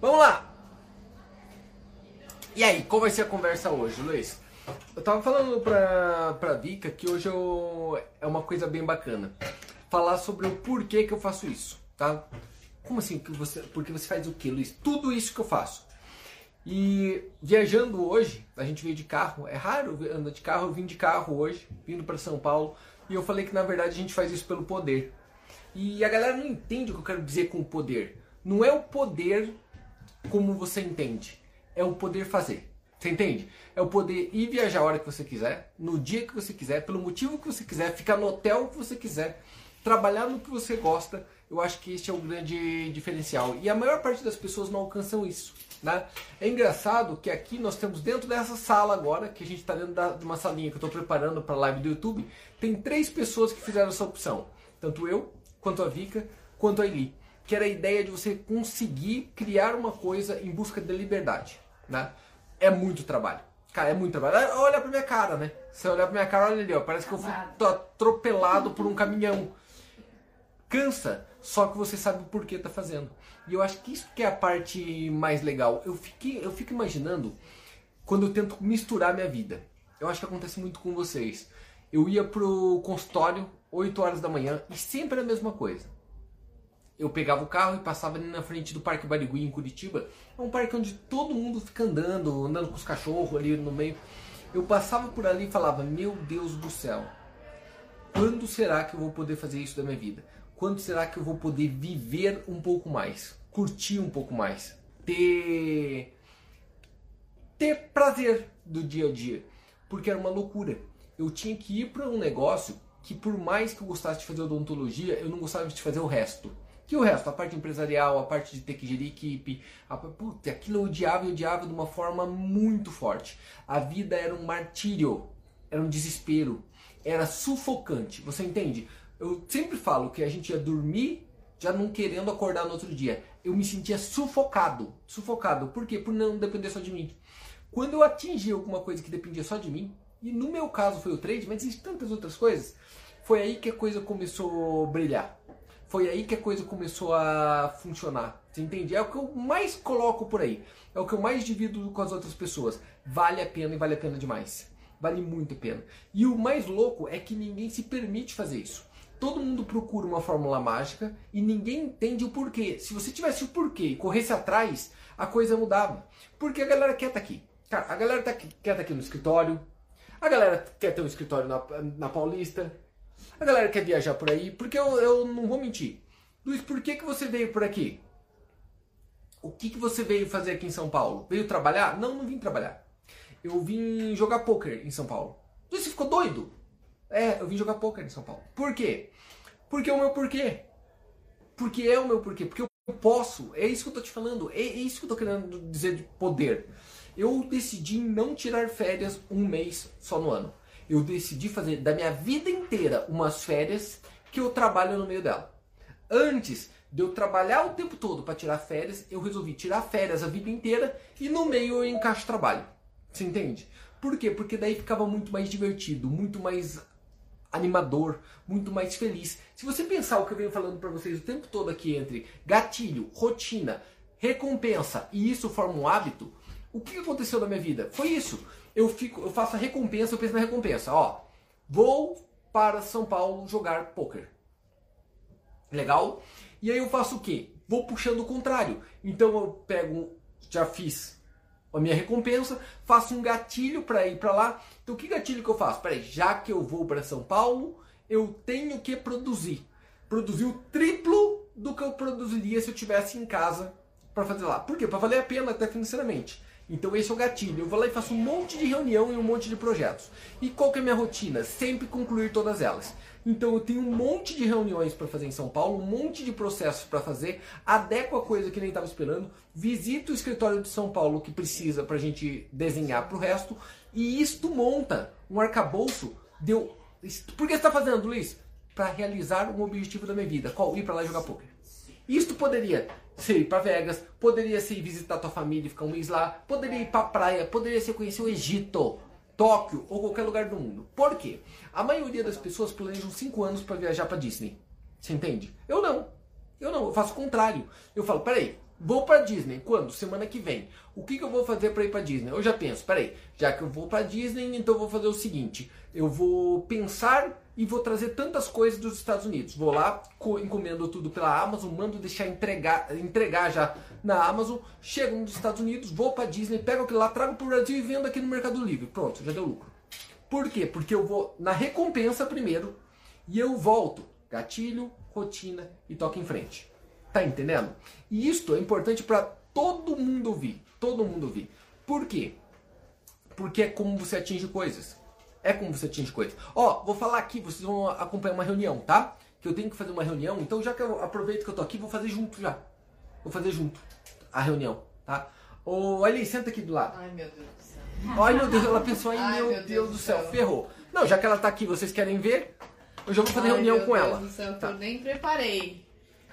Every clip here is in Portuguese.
Vamos lá! E aí, qual vai ser a conversa hoje, Luiz? Eu tava falando pra, pra Vika que hoje eu, é uma coisa bem bacana. Falar sobre o porquê que eu faço isso, tá? Como assim? Que você, porque você faz o quê, Luiz? Tudo isso que eu faço. E viajando hoje, a gente veio de carro, é raro andar de carro, eu vim de carro hoje, vindo para São Paulo, e eu falei que na verdade a gente faz isso pelo poder. E a galera não entende o que eu quero dizer com o poder. Não é o poder como você entende, é o poder fazer. Você entende? É o poder ir viajar a hora que você quiser, no dia que você quiser, pelo motivo que você quiser, ficar no hotel que você quiser, trabalhar no que você gosta. Eu acho que este é o grande diferencial. E a maior parte das pessoas não alcançam isso. Né? É engraçado que aqui nós temos dentro dessa sala agora, que a gente está dentro de uma salinha que eu estou preparando para a live do YouTube, tem três pessoas que fizeram essa opção. Tanto eu, quanto a Vika, quanto a Eli. Que era a ideia de você conseguir criar uma coisa em busca da liberdade. Né? É muito trabalho. Cara, é muito trabalho. Olha pra minha cara, né? Se olhar pra minha cara, olha ali, ó. Parece que eu fui atropelado por um caminhão. Cansa, só que você sabe o porquê tá fazendo. E eu acho que isso que é a parte mais legal. Eu, fiquei, eu fico imaginando quando eu tento misturar minha vida. Eu acho que acontece muito com vocês. Eu ia pro consultório 8 horas da manhã e sempre a mesma coisa. Eu pegava o carro e passava ali na frente do Parque Barigui em Curitiba. É um parque onde todo mundo fica andando, andando com os cachorros ali no meio. Eu passava por ali e falava: Meu Deus do céu, quando será que eu vou poder fazer isso da minha vida? Quando será que eu vou poder viver um pouco mais? Curtir um pouco mais? Ter. ter prazer do dia a dia? Porque era uma loucura. Eu tinha que ir para um negócio que, por mais que eu gostasse de fazer odontologia, eu não gostava de fazer o resto. Que o resto, a parte empresarial, a parte de ter que gerir equipe, a, puta, aquilo eu odiava e odiava de uma forma muito forte. A vida era um martírio, era um desespero, era sufocante. Você entende? Eu sempre falo que a gente ia dormir já não querendo acordar no outro dia. Eu me sentia sufocado. Sufocado. Por quê? Por não depender só de mim. Quando eu atingi alguma coisa que dependia só de mim, e no meu caso foi o trade, mas existem tantas outras coisas, foi aí que a coisa começou a brilhar. Foi aí que a coisa começou a funcionar. Você entende? É o que eu mais coloco por aí. É o que eu mais divido com as outras pessoas. Vale a pena e vale a pena demais. Vale muito a pena. E o mais louco é que ninguém se permite fazer isso. Todo mundo procura uma fórmula mágica e ninguém entende o porquê. Se você tivesse o porquê e corresse atrás, a coisa mudava. Porque a galera quer estar tá aqui. Cara, a galera tá quer estar tá aqui no escritório. A galera quer ter um escritório na, na Paulista a galera quer viajar por aí, porque eu, eu não vou mentir. Luiz, por que, que você veio por aqui? O que, que você veio fazer aqui em São Paulo? Veio trabalhar? Não, não vim trabalhar. Eu vim jogar poker em São Paulo. Luiz, você ficou doido? É, eu vim jogar poker em São Paulo. Por quê? Porque é o meu porquê. Porque é o meu porquê. Porque eu posso. É isso que eu tô te falando. É, é isso que eu tô querendo dizer de poder. Eu decidi não tirar férias um mês só no ano eu decidi fazer da minha vida inteira umas férias que eu trabalho no meio dela. Antes de eu trabalhar o tempo todo para tirar férias, eu resolvi tirar férias a vida inteira e no meio eu encaixo trabalho. Você entende? Por quê? Porque daí ficava muito mais divertido, muito mais animador, muito mais feliz. Se você pensar o que eu venho falando para vocês o tempo todo aqui entre gatilho, rotina, recompensa e isso forma um hábito, o que aconteceu na minha vida? Foi isso eu fico, eu faço a recompensa, eu penso na recompensa. Ó, vou para São Paulo jogar poker. Legal? E aí eu faço o quê? Vou puxando o contrário. Então eu pego, já fiz a minha recompensa, faço um gatilho para ir para lá. Então que gatilho que eu faço? Peraí, já que eu vou para São Paulo, eu tenho que produzir. Produzir o triplo do que eu produziria se eu tivesse em casa para fazer lá. Por quê? Para valer a pena até financeiramente. Então esse é o gatilho. Eu vou lá e faço um monte de reunião e um monte de projetos. E qual que é a minha rotina? Sempre concluir todas elas. Então eu tenho um monte de reuniões para fazer em São Paulo, um monte de processos para fazer, adequo a coisa que nem estava esperando, visito o escritório de São Paulo que precisa para a gente desenhar para o resto, e isto monta um arcabouço. Deu. Por que você está fazendo, Luiz? Para realizar um objetivo da minha vida. Qual? Ir para lá jogar poker. Isto poderia ser ir para Vegas, poderia ser ir visitar tua família e ficar um mês lá, poderia ir para praia, poderia ser conhecer o Egito, Tóquio ou qualquer lugar do mundo. Por quê? A maioria das pessoas planejam 5 anos para viajar para Disney. Você entende? Eu não. Eu não, eu faço o contrário. Eu falo, peraí, Vou para Disney. Quando? Semana que vem. O que, que eu vou fazer para ir para Disney? Eu já penso, peraí, já que eu vou para Disney, então eu vou fazer o seguinte: eu vou pensar e vou trazer tantas coisas dos Estados Unidos. Vou lá, encomendo tudo pela Amazon, mando deixar entregar, entregar já na Amazon, chego nos Estados Unidos, vou para Disney, pego aquilo lá, trago para o Brasil e vendo aqui no Mercado Livre. Pronto, já deu lucro. Por quê? Porque eu vou na recompensa primeiro e eu volto. Gatilho, rotina e toque em frente. Tá entendendo? E isto é importante para todo mundo ouvir. Todo mundo ouvir. Por quê? Porque é como você atinge coisas. É como você atinge coisas. Ó, vou falar aqui, vocês vão acompanhar uma reunião, tá? Que eu tenho que fazer uma reunião, então já que eu aproveito que eu tô aqui, vou fazer junto já. Vou fazer junto a reunião, tá? Ô, Ali, senta aqui do lado. Ai, meu Deus do céu. Ai, meu Deus, ela pensou Ai, meu, meu Deus, Deus do céu, céu. ferrou. Não, já que ela tá aqui, vocês querem ver, eu já vou fazer Ai, reunião meu com Deus ela. Do céu, Tá. eu nem preparei.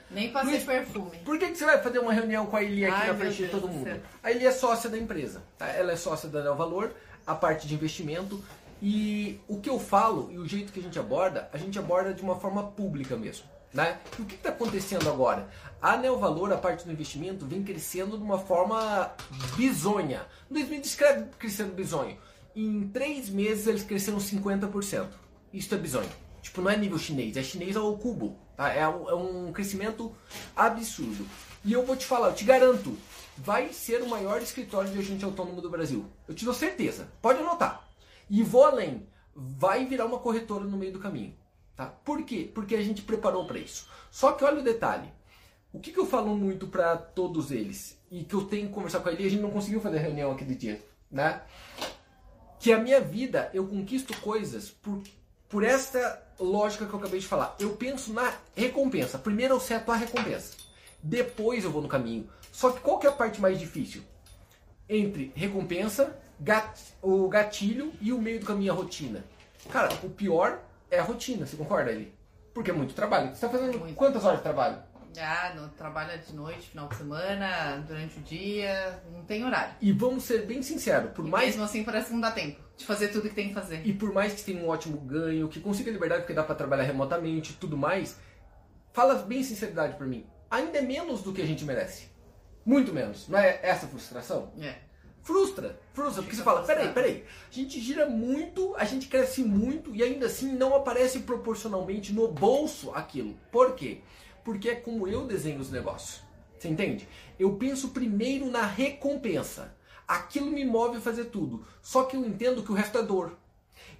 Nem passei Luiz, perfume. Por que, que você vai fazer uma reunião com a Eli aqui Ai, na meu frente de Deus todo do mundo? A Eli é sócia da empresa, tá? Ela é sócia da Neo Valor, a parte de investimento. E o que eu falo e o jeito que a gente aborda, a gente aborda de uma forma pública mesmo. Né? E o que está acontecendo agora? A Neo Valor, a parte do investimento, vem crescendo de uma forma bizonha. No 2000 descreve crescendo bizonho. Em três meses eles cresceram 50%. Isso é bizonho. Tipo, não é nível chinês, é chinês ao cubo. Tá? É, um, é um crescimento absurdo. E eu vou te falar, eu te garanto, vai ser o maior escritório de agente autônomo do Brasil. Eu te dou certeza. Pode anotar. E vou além. Vai virar uma corretora no meio do caminho. Tá? Por quê? Porque a gente preparou para isso. Só que olha o detalhe. O que, que eu falo muito para todos eles e que eu tenho que conversar com ele, a gente não conseguiu fazer reunião aquele dia, né? Que a minha vida eu conquisto coisas por, por esta lógica que eu acabei de falar. Eu penso na recompensa. Primeiro eu seto a recompensa. Depois eu vou no caminho. Só que qual que é a parte mais difícil? Entre recompensa, gat- o gatilho e o meio do caminho a rotina. Cara, o pior é a rotina, você concorda ali? Porque é muito trabalho. Você está fazendo Muito. quantas horas de trabalho? Ah, não trabalha de noite, final de semana, durante o dia, não tem horário. E vamos ser bem sinceros, por E mais mesmo assim parece que não dá tempo de fazer tudo que tem que fazer. e por mais que tenha um ótimo ganho, que consiga liberdade porque dá para trabalhar remotamente, e tudo mais, fala bem sinceridade por mim. Ainda é menos do que a gente merece. Muito menos. Não é essa a frustração? É. Frustra, frustra, porque você fala, peraí, peraí, a gente gira muito, a gente cresce muito e ainda assim não aparece proporcionalmente no bolso aquilo. Por quê? Porque é como eu desenho os negócios. Você entende? Eu penso primeiro na recompensa. Aquilo me move a fazer tudo. Só que eu entendo que o resto é dor.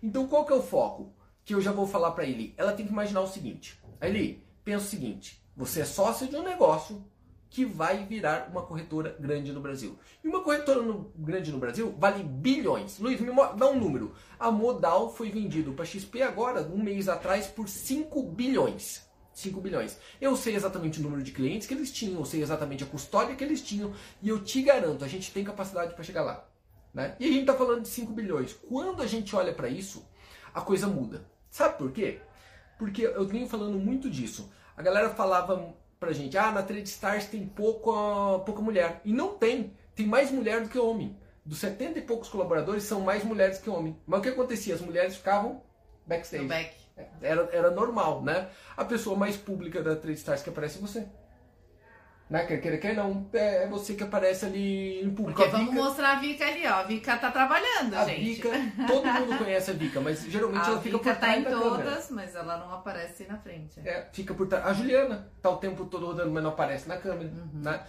Então qual que é o foco? Que eu já vou falar pra ele. Ela tem que imaginar o seguinte. Eli, pensa o seguinte. Você é sócio de um negócio que vai virar uma corretora grande no Brasil. E uma corretora no- grande no Brasil vale bilhões. Luiz, me dá um número. A Modal foi vendido para XP agora, um mês atrás, por 5 bilhões. 5 bilhões. Eu sei exatamente o número de clientes que eles tinham, eu sei exatamente a custódia que eles tinham, e eu te garanto, a gente tem capacidade para chegar lá. Né? E a gente está falando de 5 bilhões. Quando a gente olha para isso, a coisa muda. Sabe por quê? Porque eu venho falando muito disso. A galera falava pra gente, ah, na Trade Stars tem pouca, pouca mulher. E não tem. Tem mais mulher do que homem. Dos 70 e poucos colaboradores, são mais mulheres que homem. Mas o que acontecia? As mulheres ficavam backstage. Back. Era, era normal, né? A pessoa mais pública da Trade Stars que aparece é você. Né? Quer queira, quer não. É é você que aparece ali em público. Porque A vamos Vika- mostrar a Vika ali, ó. A Vika tá trabalhando, a gente. Vika, todo mundo conhece a Vika, mas geralmente A ela fica Vika por tá trás em da câmera. todas, mas ela não aparece na frente. É, fica por trás. A Juliana tá o tempo todo rodando, mas não aparece na câmera. Né?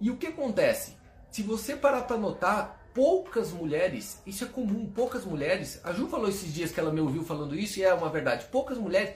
E o que acontece? Se você parar pra notar, poucas mulheres, isso é comum, poucas mulheres. A Ju falou esses dias que ela me ouviu falando isso e é uma verdade. Poucas mulheres,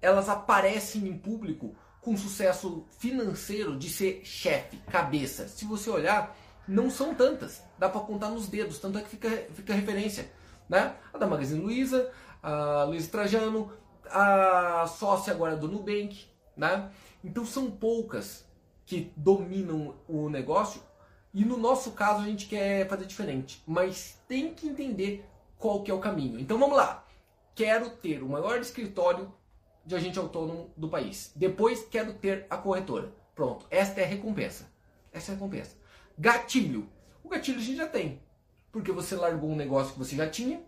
elas aparecem em público com sucesso financeiro de ser chefe, cabeça. Se você olhar, não são tantas. Dá pra contar nos dedos, tanto é que fica, fica referência. Né? A da Magazine Luiza, a Luiza Trajano, a sócia agora do Nubank. Né? Então são poucas que dominam o negócio e no nosso caso a gente quer fazer diferente. Mas tem que entender qual que é o caminho. Então vamos lá. Quero ter o maior escritório de agente autônomo do país. Depois quero ter a corretora. Pronto, esta é a recompensa. Essa é a recompensa. Gatilho. O gatilho a gente já tem. Porque você largou um negócio que você já tinha,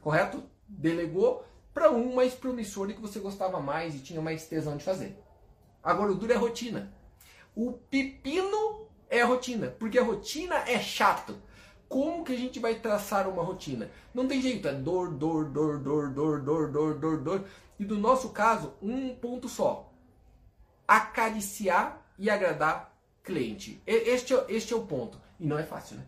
correto? Delegou para um mais promissor e que você gostava mais e tinha mais tesão de fazer. Agora o duro é rotina. O pepino É a rotina, porque a rotina é chato. Como que a gente vai traçar uma rotina? Não tem jeito, é dor, dor, dor, dor, dor, dor, dor, dor, dor. E do nosso caso, um ponto só. Acariciar e agradar cliente. Este, é, este é o ponto. E não é fácil, né?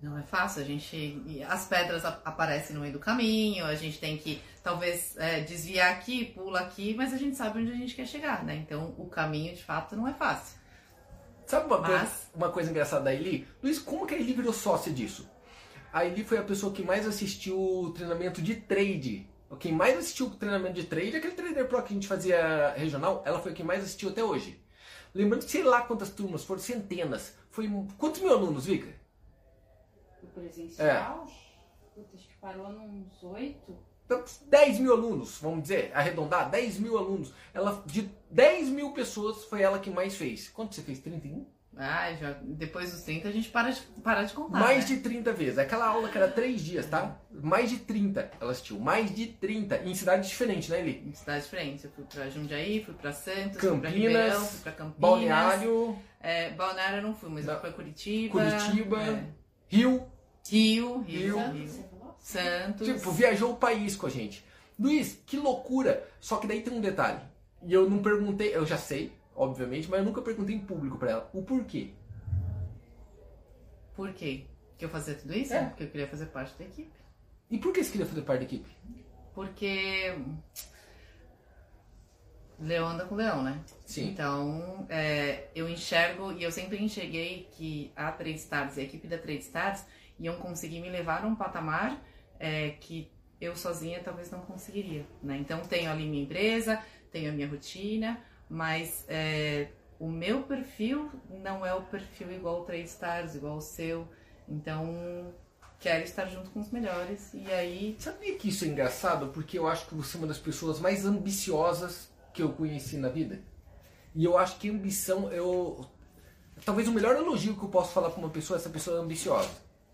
Não é fácil, a gente. As pedras aparecem no meio do caminho, a gente tem que talvez é, desviar aqui, pula aqui, mas a gente sabe onde a gente quer chegar, né? Então o caminho de fato não é fácil. Sabe uma, mas... coisa, uma coisa engraçada da Eli? Luiz, como que a Eli virou sócia disso? A Eli foi a pessoa que mais assistiu o treinamento de trade. Quem mais assistiu o treinamento de trade, aquele trader pro que a gente fazia regional, ela foi quem mais assistiu até hoje. Lembrando que sei lá quantas turmas, foram centenas. Foi quantos mil alunos, Vika? O presencial? É. acho que parou nos oito. 10 então, mil alunos, vamos dizer, arredondar, 10 mil alunos. Ela, de 10 mil pessoas, foi ela que mais fez. Quanto você fez? 31? Ah, já, depois dos 30 a gente para de, para de contar. Mais né? de 30 vezes. Aquela aula que era 3 dias, tá? Mais de 30 ela assistiu. Mais de 30. Em cidades diferentes, né, Eli? Em cidades diferentes. Eu fui pra Jundiaí, fui pra Santos, Campinas, fui pra Ribeirão, fui pra Campinas. Balneário. É, Balneário eu não fui, mas não. eu fui pra Curitiba. Curitiba. É. Rio. Rio. Rio. Rio. Rio. Santos. Tipo, viajou o país com a gente. Luiz, que loucura! Só que daí tem um detalhe. E eu não perguntei, eu já sei, obviamente, mas eu nunca perguntei em público para ela o porquê. Por quê? Que eu fazia tudo isso? É. Porque eu queria fazer parte da equipe. E por que você queria fazer parte da equipe? Porque leão anda com leão, né? Sim. Então, é, eu enxergo e eu sempre enxerguei que a Trade Stars e a equipe da Trade Stars iam conseguir me levar a um patamar é, que eu sozinha talvez não conseguiria, né? Então tenho ali minha empresa, tenho a minha rotina, mas é, o meu perfil não é o perfil igual o Trade Stars, igual o seu. Então quero estar junto com os melhores e aí. Sabia que isso é engraçado? Porque eu acho que você é uma das pessoas mais ambiciosas que eu conheci na vida. E eu acho que ambição, eu. Talvez o melhor elogio que eu posso falar para uma pessoa é essa pessoa é ambiciosa.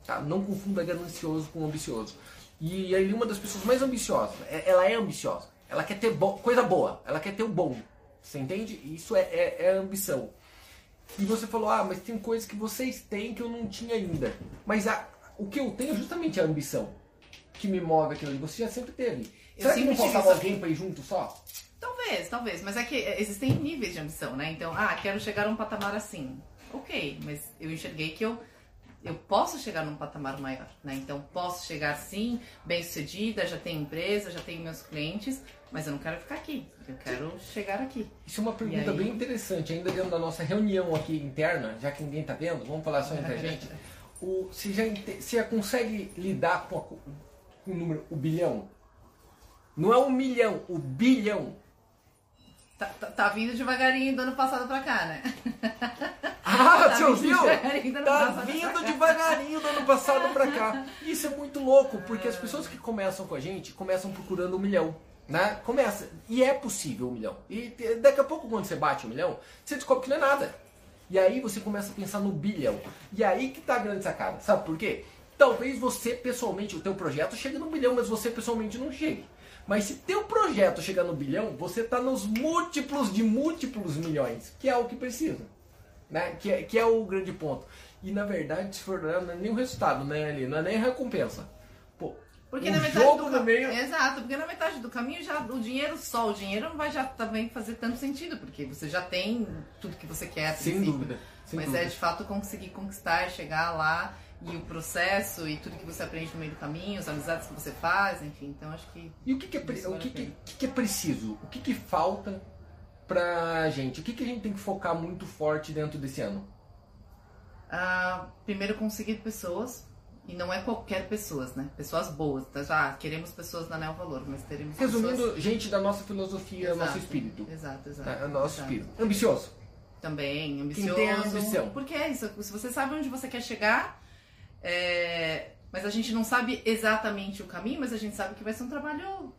Tá? Não confunda ganancioso com ambicioso. E é uma das pessoas mais ambiciosas. É, ela é ambiciosa. Ela quer ter bo coisa boa. Ela quer ter o bom. Você entende? Isso é, é, é ambição. E você falou, ah, mas tem coisas que vocês têm que eu não tinha ainda. Mas a, o que eu tenho é justamente a ambição que me move aquilo ali. Você já sempre teve. Eu Será que não faltava alguém para ir junto só? Talvez, talvez. Mas é que existem níveis de ambição, né? Então, ah, quero chegar a um patamar assim. Ok, mas eu enxerguei que eu eu posso chegar num patamar maior, né? Então posso chegar sim, bem sucedida, já tenho empresa, já tenho meus clientes, mas eu não quero ficar aqui, eu quero chegar aqui. Isso é uma pergunta aí... bem interessante, ainda dentro da nossa reunião aqui interna, já que ninguém está vendo, vamos falar só entre a gente. O, se, já, se já consegue lidar com, a, com o número, o bilhão? Não é um milhão, o bilhão. Tá, tá, tá, vindo devagarinho do ano passado pra cá, né? Ah, você ouviu? Tá vindo devagarinho do ano passado pra cá. Isso é muito louco, porque as pessoas que começam com a gente começam procurando um milhão. Né? Começa. E é possível um milhão. E daqui a pouco, quando você bate um milhão, você descobre que não é nada. E aí você começa a pensar no bilhão. E aí que tá a grande sacada. Sabe por quê? Talvez você pessoalmente, o teu projeto chegue no bilhão, mas você pessoalmente não chegue. Mas se teu projeto chegar no bilhão, você está nos múltiplos de múltiplos milhões, que é o que precisa. Né? Que, é, que é o grande ponto. E na verdade, se for não é nem o resultado, né, ali? Não é nem a recompensa. Pô, porque o na metade jogo do meio... Exato, porque na metade do caminho já o dinheiro só, o dinheiro não vai já também fazer tanto sentido, porque você já tem tudo que você quer. Sem dúvida. Sem Mas dúvida. é de fato conseguir conquistar, chegar lá e o processo e tudo que você aprende no meio do caminho, as amizades que você faz, enfim. Então acho que. E o que, que, é, o que, que, que, é preciso? O que, que falta pra gente? O que, que a gente tem que focar muito forte dentro desse ano? Ah, primeiro conseguir pessoas. E não é qualquer pessoas, né? Pessoas boas. Tá? Já queremos pessoas da Neo Valor, mas teremos Resumindo, pessoas... gente da nossa filosofia, exato, nosso espírito. Exato, exato. É, nosso exato. espírito. Ambicioso. Também, ambicioso. Quem tem ambição. Porque é isso. Se você sabe onde você quer chegar, é, mas a gente não sabe exatamente o caminho, mas a gente sabe que vai ser um trabalho.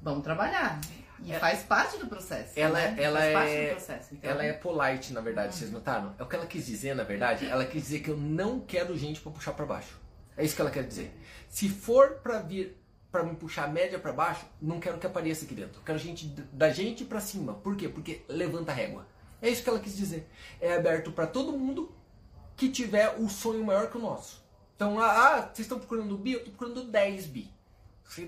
Vamos trabalhar. E é, faz parte do processo. Ela, né? ela faz é, processo, então... ela é polite, na verdade, vocês notaram? É o que ela quis dizer, na verdade. Ela quis dizer que eu não quero gente para puxar para baixo. É isso que ela quer dizer. Se for para vir para me puxar a média para baixo, não quero que apareça aqui dentro. Eu quero gente da gente para cima. Por quê? Porque levanta a régua. É isso que ela quis dizer. É aberto para todo mundo que tiver o sonho maior que o nosso. Então, ah, ah vocês estão procurando bi? Eu estou procurando 10 bi.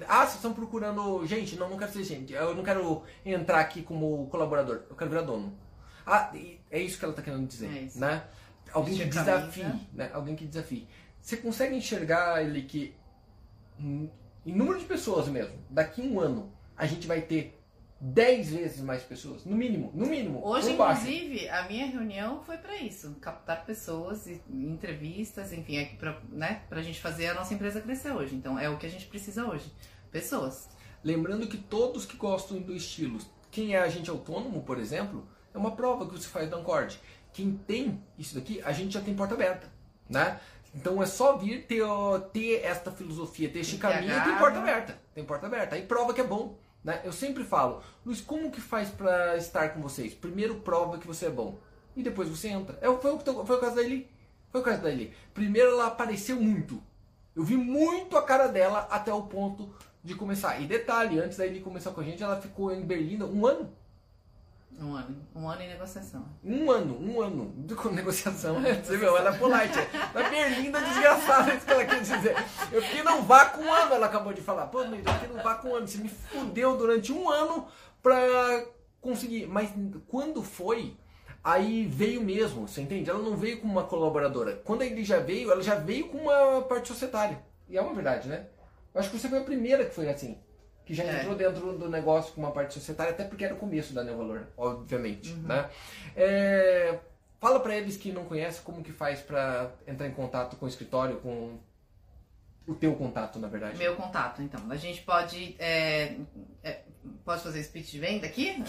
Ah, vocês estão procurando gente? Não, não quero ser gente. Eu não quero entrar aqui como colaborador. Eu quero virar dono. Ah, é isso que ela está querendo dizer, é né? Alguém que desafie, né? Alguém que desafie. Você consegue enxergar ele que em número de pessoas mesmo, daqui a um ano, a gente vai ter 10 vezes mais pessoas, no mínimo, no mínimo. Hoje, inclusive, a minha reunião foi para isso, captar pessoas, entrevistas, enfim, aqui para né, a gente fazer a nossa empresa crescer hoje. Então, é o que a gente precisa hoje, pessoas. Lembrando que todos que gostam do estilo, quem é agente autônomo, por exemplo, é uma prova que você faz da Ancord. Quem tem isso daqui, a gente já tem porta aberta, né? Então é só vir ter, ter esta filosofia, ter este caminho e tem porta aberta. Tem porta aberta. Aí prova que é bom. Né? Eu sempre falo, Luiz, como que faz para estar com vocês? Primeiro prova que você é bom. E depois você entra. É, foi, o, foi o caso da Eli. Foi o caso da Eli. Primeiro ela apareceu muito. Eu vi muito a cara dela até o ponto de começar. E detalhe, antes da Eli começar com a gente, ela ficou em Berlim um ano. Um ano. Um ano em negociação. Um ano, um ano de negociação. Você viu, ela é polite. Na berlinda desgraçada, isso que ela quer dizer. Eu fiquei não vá com um ano, ela acabou de falar. Pô, eu fiquei não vá com um ano. Você me fudeu durante um ano pra conseguir. Mas quando foi, aí veio mesmo, você entende? Ela não veio como uma colaboradora. Quando ele já veio, ela já veio com uma parte societária. E é uma verdade, né? Eu acho que você foi a primeira que foi assim que já é. entrou dentro do negócio com uma parte societária, até porque era o começo da Neovalor, obviamente. Uhum. Né? É, fala para eles que não conhecem como que faz para entrar em contato com o escritório, com o teu contato, na verdade. Meu contato, então. A gente pode. É, é, pode fazer speech de venda aqui?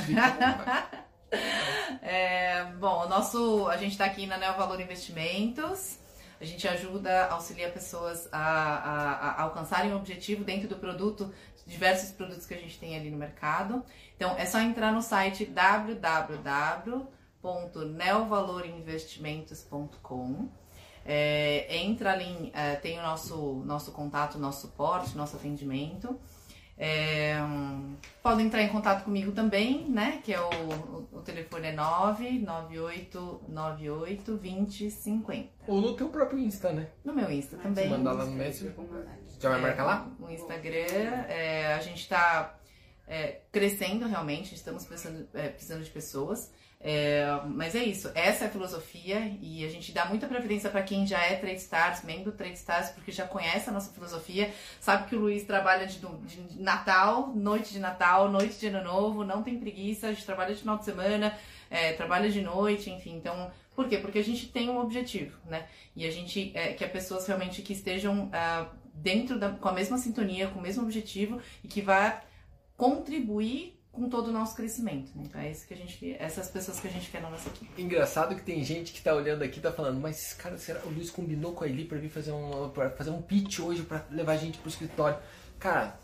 é, bom, o nosso, a gente está aqui na Neo Valor Investimentos. A gente ajuda, auxilia pessoas a, a, a, alcançarem o objetivo dentro do produto diversos produtos que a gente tem ali no mercado. Então é só entrar no site www.neovalorinvestimentos.com. É, entra ali, é, tem o nosso, nosso contato, nosso suporte, nosso atendimento. É, podem entrar em contato comigo também, né? Que é o, o, o telefone é 99898 2050. Ou no teu próprio Insta, né? No meu Insta também. Se mandar lá no Messenger. Já vai marcar lá? No Instagram. É, a gente está é, crescendo realmente, estamos precisando, é, precisando de pessoas. É, mas é isso, essa é a filosofia e a gente dá muita preferência para quem já é Trade Stars, membro do Trade Stars, porque já conhece a nossa filosofia, sabe que o Luiz trabalha de, de, Natal, noite de Natal, noite de Ano Novo, não tem preguiça, a gente trabalha de final de semana, é, trabalha de noite, enfim. Então, por quê? Porque a gente tem um objetivo, né? E a gente é, quer pessoas realmente que estejam uh, dentro da, com a mesma sintonia, com o mesmo objetivo e que vá contribuir com todo o nosso crescimento. Né? Então é isso que a gente, essas pessoas que a gente quer na nossa equipe. Engraçado que tem gente que está olhando aqui e tá falando, mas cara, será o Luiz combinou com a Eli para vir fazer um para fazer um pitch hoje para levar a gente pro escritório? Cara,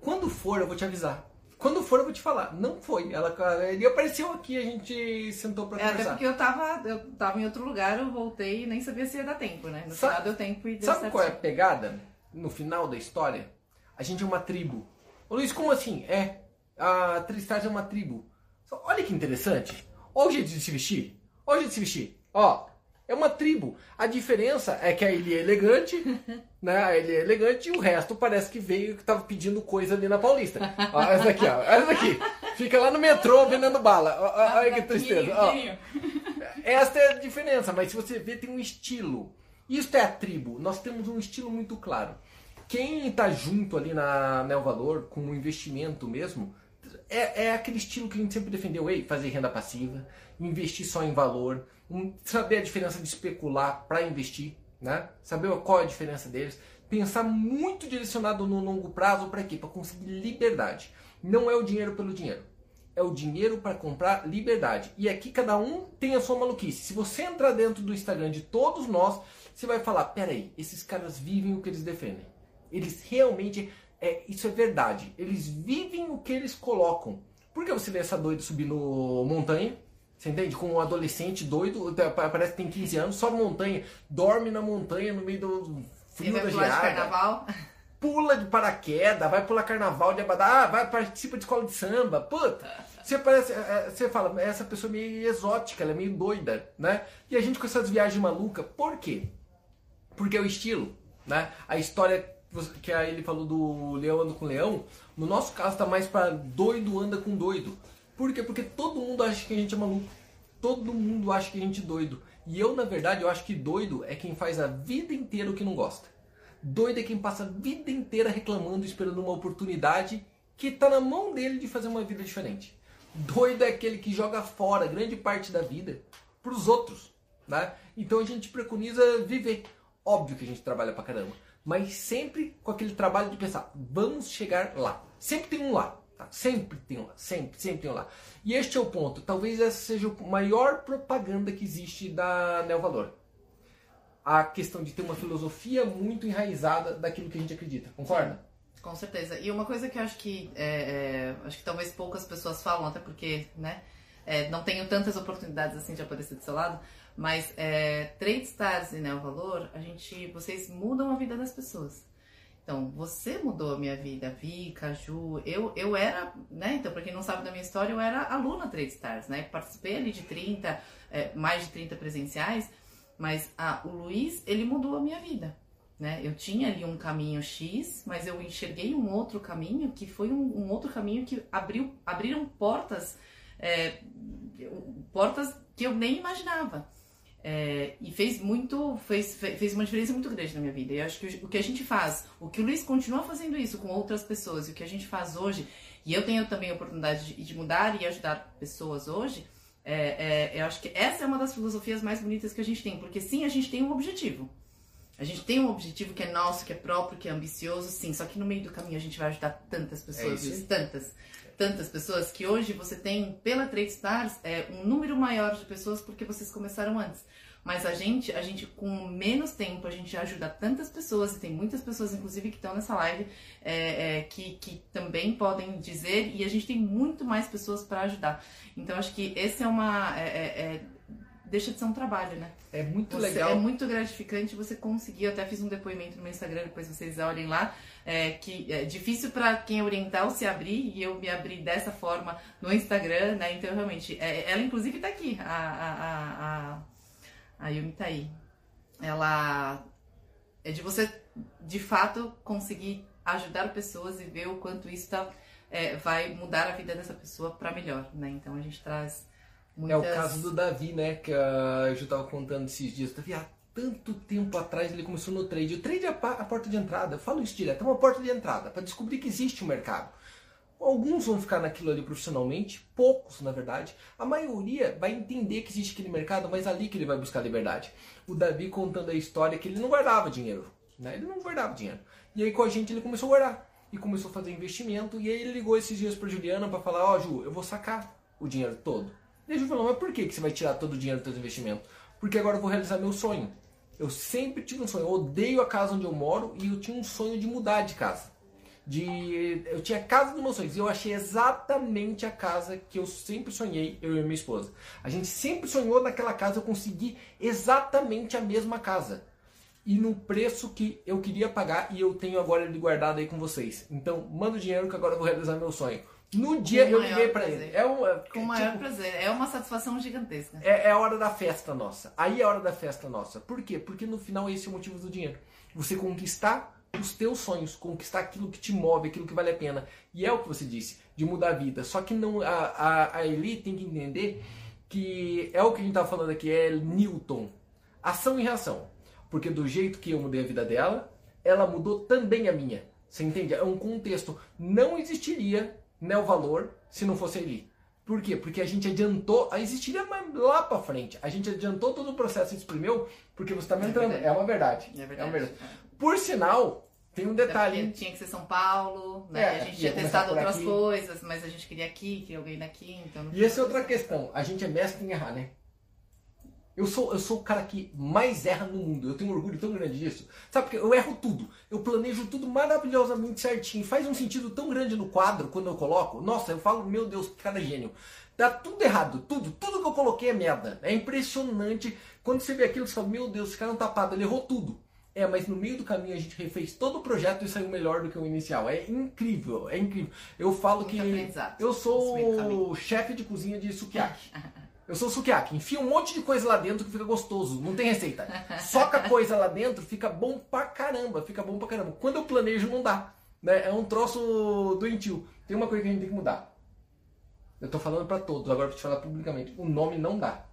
quando for eu vou te avisar. Quando for eu vou te falar. Não foi. Ela ele apareceu aqui, a gente sentou para é, conversar. Até porque eu tava eu tava em outro lugar, eu voltei e nem sabia se ia dar tempo, né? No sabe, final deu tempo e deu Sabe qual é a pegada no final da história? A gente é uma tribo. Ô Luiz, como assim? É, a Tristaz é uma tribo. Olha que interessante. Olha o jeito de se vestir. Olha o jeito de se vestir. Ó, é uma tribo. A diferença é que a Eli é elegante, né? A Eli é elegante e o resto parece que veio que tava pedindo coisa ali na Paulista. Ó, essa aqui, ó. Essa aqui. Fica lá no metrô vendendo bala. Ó, olha que tristeza. Ó. Esta é a diferença, mas se você vê, tem um estilo. Isso é a tribo. Nós temos um estilo muito claro. Quem está junto ali na Neo Valor, com o investimento mesmo, é, é aquele estilo que a gente sempre defendeu, ei, fazer renda passiva, investir só em valor, um, saber a diferença de especular para investir, né? Saber qual é a diferença deles, pensar muito direcionado no longo prazo para quê? Para conseguir liberdade. Não é o dinheiro pelo dinheiro. É o dinheiro para comprar liberdade. E aqui cada um tem a sua maluquice. Se você entrar dentro do Instagram de todos nós, você vai falar: peraí, esses caras vivem o que eles defendem. Eles realmente é, isso é verdade. Eles vivem o que eles colocam. Por que você vê essa doida subindo montanha? Você entende? Com um adolescente doido, parece que tem 15 anos, sobe montanha, dorme na montanha no meio do frio da geada. carnaval. Pula de paraquedas, vai pular carnaval de Abadá, ah, vai participa de escola de samba. Puta! Você parece, é, é, você fala, essa pessoa é meio exótica, ela é meio doida, né? E a gente com essas viagens malucas, por quê? Porque é o estilo, né? A história que aí ele falou do leão anda com leão, no nosso caso tá mais para doido anda com doido. Por quê? Porque todo mundo acha que a gente é maluco. Todo mundo acha que a gente é doido. E eu, na verdade, eu acho que doido é quem faz a vida inteira o que não gosta. Doido é quem passa a vida inteira reclamando, esperando uma oportunidade que está na mão dele de fazer uma vida diferente. Doido é aquele que joga fora grande parte da vida para os outros. Né? Então a gente preconiza viver. Óbvio que a gente trabalha pra caramba, mas sempre com aquele trabalho de pensar, vamos chegar lá. Sempre tem um lá. Tá? Sempre tem um lá, sempre, sempre tem um lá. E este é o ponto. Talvez essa seja a maior propaganda que existe da Neo Valor. A questão de ter uma filosofia muito enraizada daquilo que a gente acredita. Concorda? Com certeza. E uma coisa que eu acho que é, é, acho que talvez poucas pessoas falam, até porque, né, é, não tenho tantas oportunidades assim de aparecer do seu lado, mas é, Trade Stars e Neo Valor, a gente, vocês mudam a vida das pessoas. Então, você mudou a minha vida, Vika, Ju, eu, eu era, né, então, para quem não sabe da minha história, eu era aluna Trade Stars, né, participei ali de 30, é, mais de 30 presenciais, mas ah, o Luiz, ele mudou a minha vida, né, eu tinha ali um caminho X, mas eu enxerguei um outro caminho, que foi um, um outro caminho que abriu, abriram portas, é, portas que eu nem imaginava. É, e fez muito, fez, fez uma diferença muito grande na minha vida. E eu acho que o que a gente faz, o que o Luiz continua fazendo isso com outras pessoas, e o que a gente faz hoje, e eu tenho também a oportunidade de, de mudar e ajudar pessoas hoje, é, é, eu acho que essa é uma das filosofias mais bonitas que a gente tem, porque sim, a gente tem um objetivo. A gente tem um objetivo que é nosso, que é próprio, que é ambicioso, sim, só que no meio do caminho a gente vai ajudar tantas pessoas, é tantas, tantas pessoas, que hoje você tem, pela Trade Stars, é, um número maior de pessoas porque vocês começaram antes. Mas a gente, a gente com menos tempo, a gente ajuda tantas pessoas, e tem muitas pessoas, inclusive, que estão nessa live, é, é, que, que também podem dizer, e a gente tem muito mais pessoas para ajudar. Então, acho que esse é uma. É, é, é, deixa de ser um trabalho, né? É muito você, legal. É muito gratificante você conseguir. Eu até fiz um depoimento no meu Instagram, depois vocês olhem lá. É, que é difícil para quem é oriental se abrir e eu me abri dessa forma no Instagram, né? Então, realmente, é, ela inclusive está aqui, a, a, a a Yumi tá aí. Ela é de você, de fato, conseguir ajudar pessoas e ver o quanto isso tá, é, vai mudar a vida dessa pessoa para melhor, né? Então a gente traz muitas... É o caso do Davi, né? Que a, eu já tava contando esses dias. Davi, há tanto tempo atrás ele começou no trade. O trade é a, a porta de entrada. Eu falo isso direto. É uma porta de entrada para descobrir que existe um mercado. Alguns vão ficar naquilo ali profissionalmente, poucos na verdade. A maioria vai entender que existe aquele mercado, mas é ali que ele vai buscar liberdade. O Davi contando a história que ele não guardava dinheiro, né? Ele não guardava dinheiro. E aí com a gente ele começou a guardar e começou a fazer investimento. E aí ele ligou esses dias para Juliana para falar: Ó, oh, Ju, eu vou sacar o dinheiro todo. E a Ju falou: Mas por que, que você vai tirar todo o dinheiro do seu investimento? Porque agora eu vou realizar meu sonho. Eu sempre tive um sonho. Eu odeio a casa onde eu moro e eu tinha um sonho de mudar de casa de eu tinha a casa dos meus sonhos e eu achei exatamente a casa que eu sempre sonhei, eu e minha esposa. A gente sempre sonhou naquela casa, eu consegui exatamente a mesma casa. E no preço que eu queria pagar e eu tenho agora ele guardado aí com vocês. Então, manda o dinheiro que agora eu vou realizar meu sonho. No dia eu liguei para ele. É um, é, Com o maior tipo, prazer. É uma satisfação gigantesca. É, é a hora da festa nossa. Aí é a hora da festa nossa. Por quê? Porque no final esse é o motivo do dinheiro. Você conquistar os teus sonhos, conquistar aquilo que te move, aquilo que vale a pena. E é o que você disse, de mudar a vida. Só que não a, a, a Eli tem que entender que é o que a gente estava falando aqui, é Newton. Ação e reação. Porque do jeito que eu mudei a vida dela, ela mudou também a minha. Você entende? É um contexto. Não existiria né, o valor se não fosse Eli. Por quê? Porque a gente adiantou, existiria lá para frente. A gente adiantou todo o processo e exprimiu, porque você está me é entrando. É, é uma verdade. É verdade. É uma verdade. Por sinal, tem um detalhe. Tinha que ser São Paulo, né? É, a gente tinha testado outras aqui. coisas, mas a gente queria aqui, queria alguém daqui, então. E essa é outra questão. A gente é mestre em errar, né? Eu sou, eu sou o cara que mais erra no mundo. Eu tenho um orgulho tão grande disso. Sabe porque eu erro tudo. Eu planejo tudo maravilhosamente certinho. Faz um sentido tão grande no quadro quando eu coloco. Nossa, eu falo, meu Deus, que cara gênio. Dá tudo errado, tudo. Tudo que eu coloquei é merda. É impressionante. Quando você vê aquilo, você fala, meu Deus, esse cara é um tapado. Ele errou tudo. É, mas no meio do caminho a gente refez todo o projeto e saiu melhor do que o inicial. É incrível, é incrível. Eu falo Muito que eu sou caminho. chefe de cozinha de sukiyaki. Eu sou sukiyaki. Enfia um monte de coisa lá dentro que fica gostoso. Não tem receita. Soca coisa lá dentro, fica bom pra caramba. Fica bom pra caramba. Quando eu planejo, não dá. Né? É um troço doentio. Tem uma coisa que a gente tem que mudar. Eu tô falando pra todos, agora pra te falar publicamente. O nome não dá.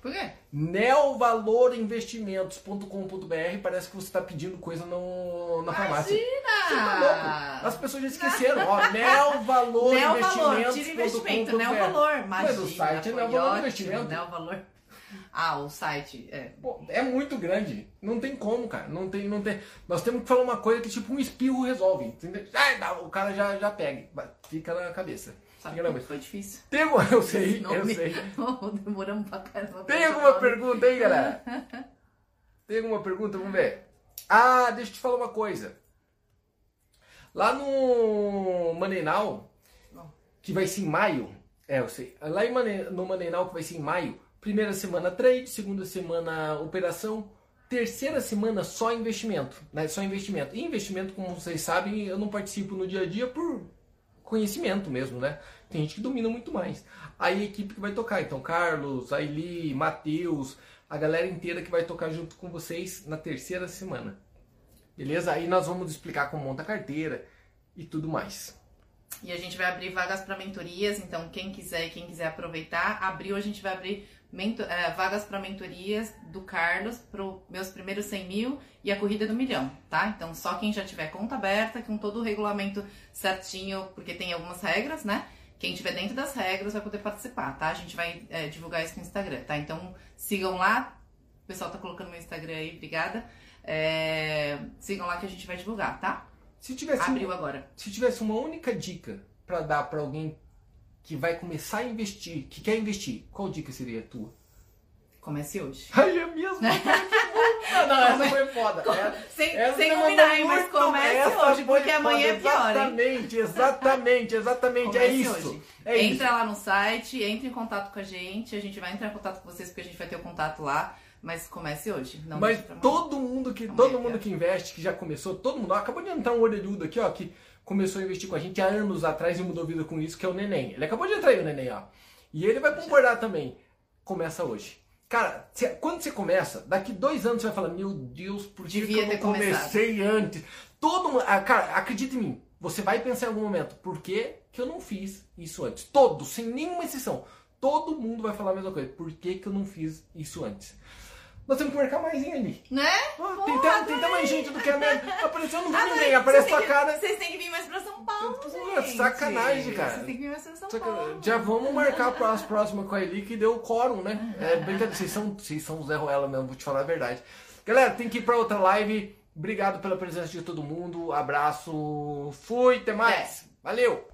Por quê? Neovalorinvestimentos.com.br parece que você está pedindo coisa no, na farmácia. Você tá louco? As pessoas já esqueceram. Ó, Neo valor, tira investimento, neo valor. Mas o site é Neo Valor Investimento. Neo valor. Ah, o site, é. Pô, é muito grande. Não tem como, cara. Não tem, não tem. Nós temos que falar uma coisa que tipo um espirro resolve. Entendeu? O cara já, já pega. Fica na cabeça. Sabe Fica na cabeça. foi difícil? Tem. Eu sei, eu sei. Demoramos pra caramba. Tem alguma nome. pergunta aí, galera? Tem alguma pergunta? Vamos ver. Ah, deixa eu te falar uma coisa. Lá no Manenal, que vai ser em maio, é, eu sei. Lá Mane- no Manenal, que vai ser em maio, primeira semana trade, segunda semana operação, terceira semana só investimento, né? Só investimento. E investimento, como vocês sabem, eu não participo no dia a dia por conhecimento mesmo, né? Tem gente que domina muito mais. Aí a equipe que vai tocar, então Carlos, Aili, Matheus, a galera inteira que vai tocar junto com vocês na terceira semana. Beleza? Aí nós vamos explicar como monta a carteira e tudo mais. E a gente vai abrir vagas para mentorias, então quem quiser quem quiser aproveitar, abriu, a gente vai abrir eh, vagas para mentorias do Carlos para meus primeiros 100 mil e a corrida do milhão, tá? Então só quem já tiver conta aberta, com todo o regulamento certinho, porque tem algumas regras, né? Quem tiver dentro das regras vai poder participar, tá? A gente vai eh, divulgar isso no Instagram, tá? Então sigam lá, o pessoal tá colocando meu Instagram aí, obrigada. Eh, sigam lá que a gente vai divulgar, tá? Se tivesse, Abriu agora. se tivesse uma única dica pra dar pra alguém que vai começar a investir, que quer investir, qual dica seria a tua? Comece hoje. Ai, é mesmo? não, não, essa foi foda. É- Sem, essa sem você combinar, hein, mas comece hoje, porque amanhã é pior, hein? Exatamente, exatamente, exatamente. é Comece isso. hoje. É entra isso. lá no site, entre em contato com a gente, a gente vai entrar em contato com vocês porque a gente vai ter o contato lá, mas comece hoje. Não Mas todo mundo que todo mundo que investe, que já começou, todo mundo, ó, acabou de entrar um orelhudo aqui, ó, que começou a investir com a gente há anos atrás e mudou vida com isso, que é o Neném. Ele acabou de entrar aí, o Neném, ó. E ele vai concordar também. Começa hoje. Cara, se- quando você começa, daqui dois anos você vai falar, meu Deus, por que, que Devia eu não ter começado." comecei antes? Todo mundo, ah, cara, acredita em mim. Você vai pensar em algum momento, por que, que eu não fiz isso antes? Todos, sem nenhuma exceção. Todo mundo vai falar a mesma coisa. Por que, que eu não fiz isso antes? Nós temos que marcar mais hein, ali. Né? Ah, tem, tem, tem mais gente do que a minha. Apareceu, vi Adorei. ninguém. Aparece que- cara. Vocês têm que vir mais pra São Paulo, Pô, gente. sacanagem, cara. Vocês têm que vir mais pra São Paulo. já vamos marcar para as próximas com a Eli que deu quórum, né? É brincadeira. Vocês são, vocês são o Zé Ruela mesmo, vou te falar a verdade. Galera, tem que ir pra outra live. Obrigado pela presença de todo mundo. Abraço. Fui, até mais. Valeu!